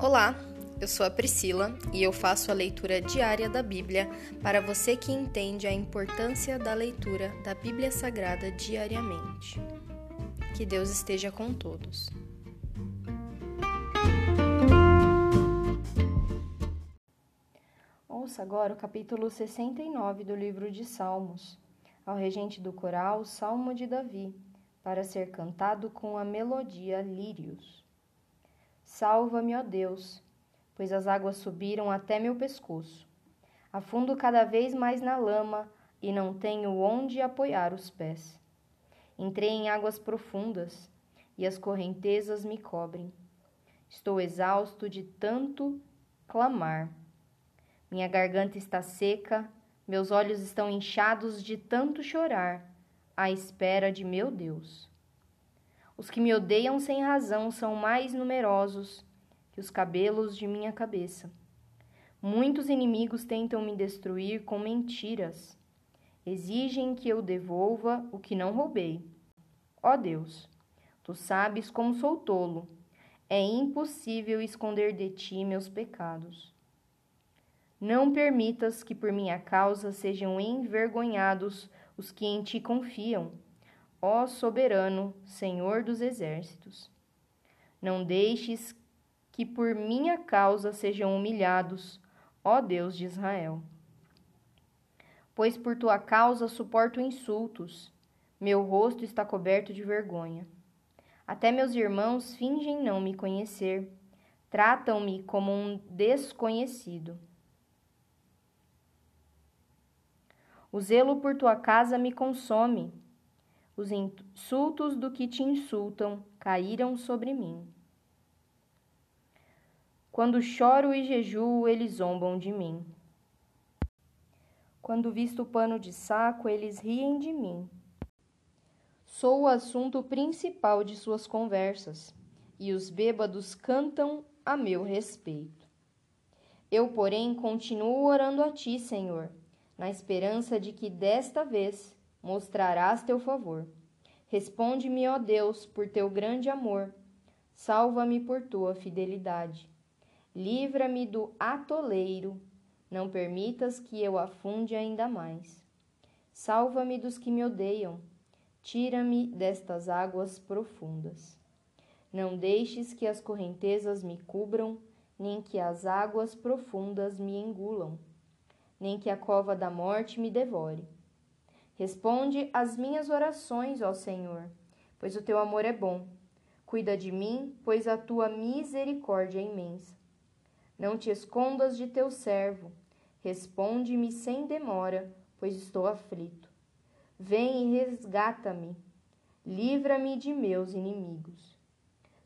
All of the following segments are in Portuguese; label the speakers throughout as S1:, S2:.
S1: Olá, eu sou a Priscila e eu faço a leitura diária da Bíblia para você que entende a importância da leitura da Bíblia Sagrada diariamente. Que Deus esteja com todos. Ouça agora o capítulo 69 do livro de Salmos, ao regente do coral Salmo de Davi, para ser cantado com a melodia Lírios. Salva-me, ó Deus, pois as águas subiram até meu pescoço. Afundo cada vez mais na lama e não tenho onde apoiar os pés. Entrei em águas profundas e as correntezas me cobrem. Estou exausto de tanto clamar. Minha garganta está seca, meus olhos estão inchados de tanto chorar, à espera de meu Deus. Os que me odeiam sem razão são mais numerosos que os cabelos de minha cabeça. Muitos inimigos tentam me destruir com mentiras. Exigem que eu devolva o que não roubei. Ó Deus, tu sabes como sou tolo. É impossível esconder de ti meus pecados. Não permitas que por minha causa sejam envergonhados os que em ti confiam ó soberano, Senhor dos exércitos. Não deixes que por minha causa sejam humilhados, ó Deus de Israel. Pois por tua causa suporto insultos, meu rosto está coberto de vergonha. Até meus irmãos fingem não me conhecer, tratam-me como um desconhecido. O zelo por tua casa me consome os insultos do que te insultam caíram sobre mim. Quando choro e jejuo, eles zombam de mim. Quando visto pano de saco, eles riem de mim. Sou o assunto principal de suas conversas, e os bêbados cantam a meu respeito. Eu, porém, continuo orando a ti, Senhor, na esperança de que desta vez mostrarás teu favor. Responde-me, ó Deus, por teu grande amor. Salva-me por tua fidelidade. Livra-me do atoleiro. Não permitas que eu afunde ainda mais. Salva-me dos que me odeiam. Tira-me destas águas profundas. Não deixes que as correntezas me cubram, nem que as águas profundas me engulam, nem que a cova da morte me devore Responde às minhas orações, ó Senhor, pois o teu amor é bom. Cuida de mim, pois a tua misericórdia é imensa. Não te escondas de teu servo. Responde-me sem demora, pois estou aflito. Vem e resgata-me. Livra-me de meus inimigos.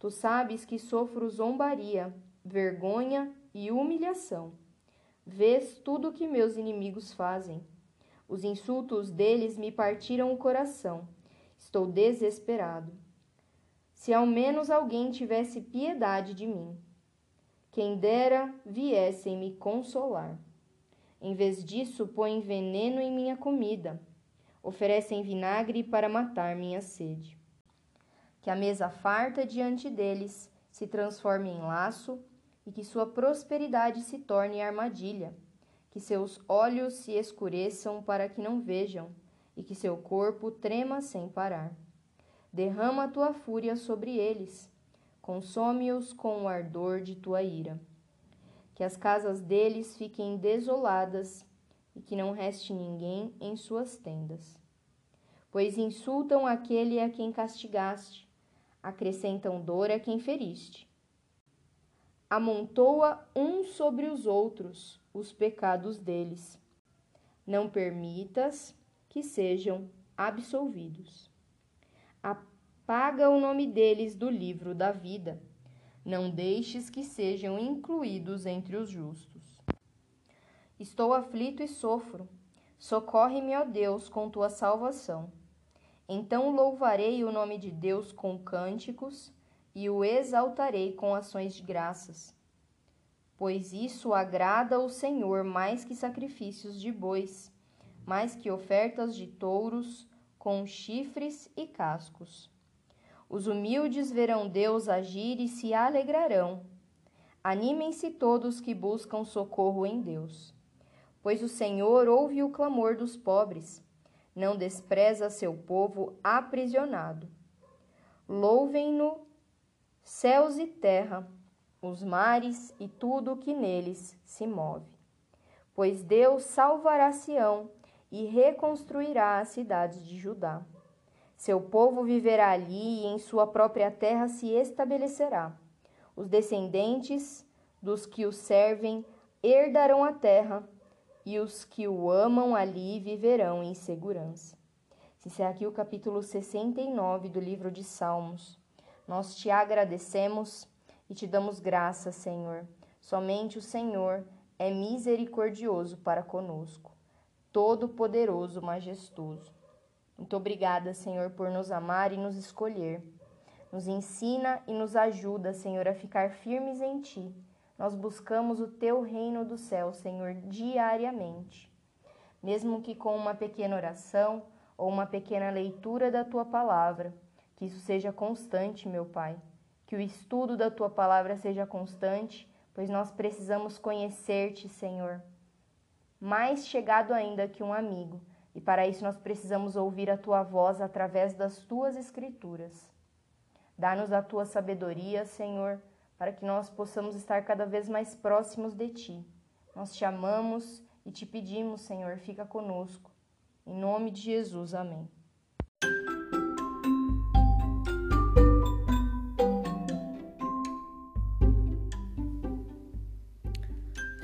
S1: Tu sabes que sofro zombaria, vergonha e humilhação. Vês tudo o que meus inimigos fazem os insultos deles me partiram o coração. Estou desesperado. Se ao menos alguém tivesse piedade de mim. Quem dera viessem me consolar. Em vez disso, põem veneno em minha comida. Oferecem vinagre para matar minha sede. Que a mesa farta diante deles se transforme em laço e que sua prosperidade se torne armadilha que seus olhos se escureçam para que não vejam, e que seu corpo trema sem parar. Derrama a tua fúria sobre eles, consome-os com o ardor de tua ira. Que as casas deles fiquem desoladas e que não reste ninguém em suas tendas. Pois insultam aquele a quem castigaste, acrescentam dor a quem feriste. Amontoa uns sobre os outros os pecados deles. Não permitas que sejam absolvidos. Apaga o nome deles do livro da vida. Não deixes que sejam incluídos entre os justos. Estou aflito e sofro. Socorre-me, ó Deus, com tua salvação. Então louvarei o nome de Deus com cânticos e o exaltarei com ações de graças pois isso agrada ao Senhor mais que sacrifícios de bois, mais que ofertas de touros com chifres e cascos. Os humildes verão Deus agir e se alegrarão. Animem-se todos que buscam socorro em Deus. Pois o Senhor ouve o clamor dos pobres, não despreza seu povo aprisionado. Louvem-no céus e terra, os mares e tudo o que neles se move. Pois Deus salvará Sião e reconstruirá as cidades de Judá. Seu povo viverá ali e em sua própria terra se estabelecerá. Os descendentes dos que o servem herdarão a terra, e os que o amam ali viverão em segurança. Se encerra aqui o capítulo 69 do livro de Salmos. Nós te agradecemos e te damos graça, Senhor. Somente o Senhor é misericordioso para conosco, todo-poderoso, majestoso. Muito obrigada, Senhor, por nos amar e nos escolher. Nos ensina e nos ajuda, Senhor, a ficar firmes em Ti. Nós buscamos o Teu reino do céu, Senhor, diariamente. Mesmo que com uma pequena oração ou uma pequena leitura da Tua palavra, que isso seja constante, meu Pai. Que o estudo da Tua palavra seja constante, pois nós precisamos conhecer-te, Senhor. Mais chegado ainda que um amigo, e para isso nós precisamos ouvir a Tua voz através das Tuas Escrituras. Dá-nos a tua sabedoria, Senhor, para que nós possamos estar cada vez mais próximos de ti. Nós te amamos e te pedimos, Senhor, fica conosco. Em nome de Jesus, amém.